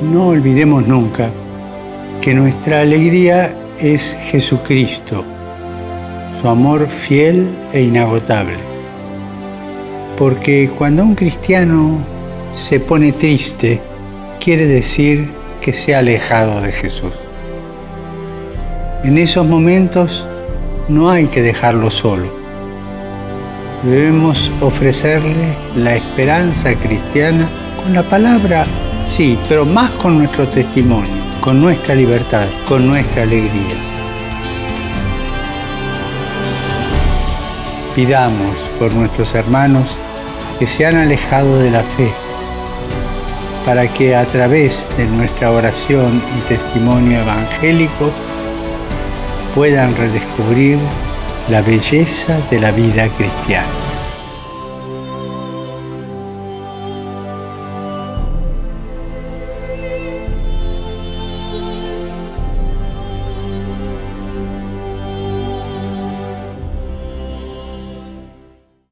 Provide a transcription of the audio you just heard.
No olvidemos nunca que nuestra alegría es Jesucristo, su amor fiel e inagotable. Porque cuando un cristiano se pone triste, quiere decir que se ha alejado de Jesús. En esos momentos no hay que dejarlo solo. Debemos ofrecerle la esperanza cristiana con la palabra, sí, pero más con nuestro testimonio, con nuestra libertad, con nuestra alegría. Pidamos por nuestros hermanos que se han alejado de la fe, para que a través de nuestra oración y testimonio evangélico puedan redescubrir la belleza de la vida cristiana.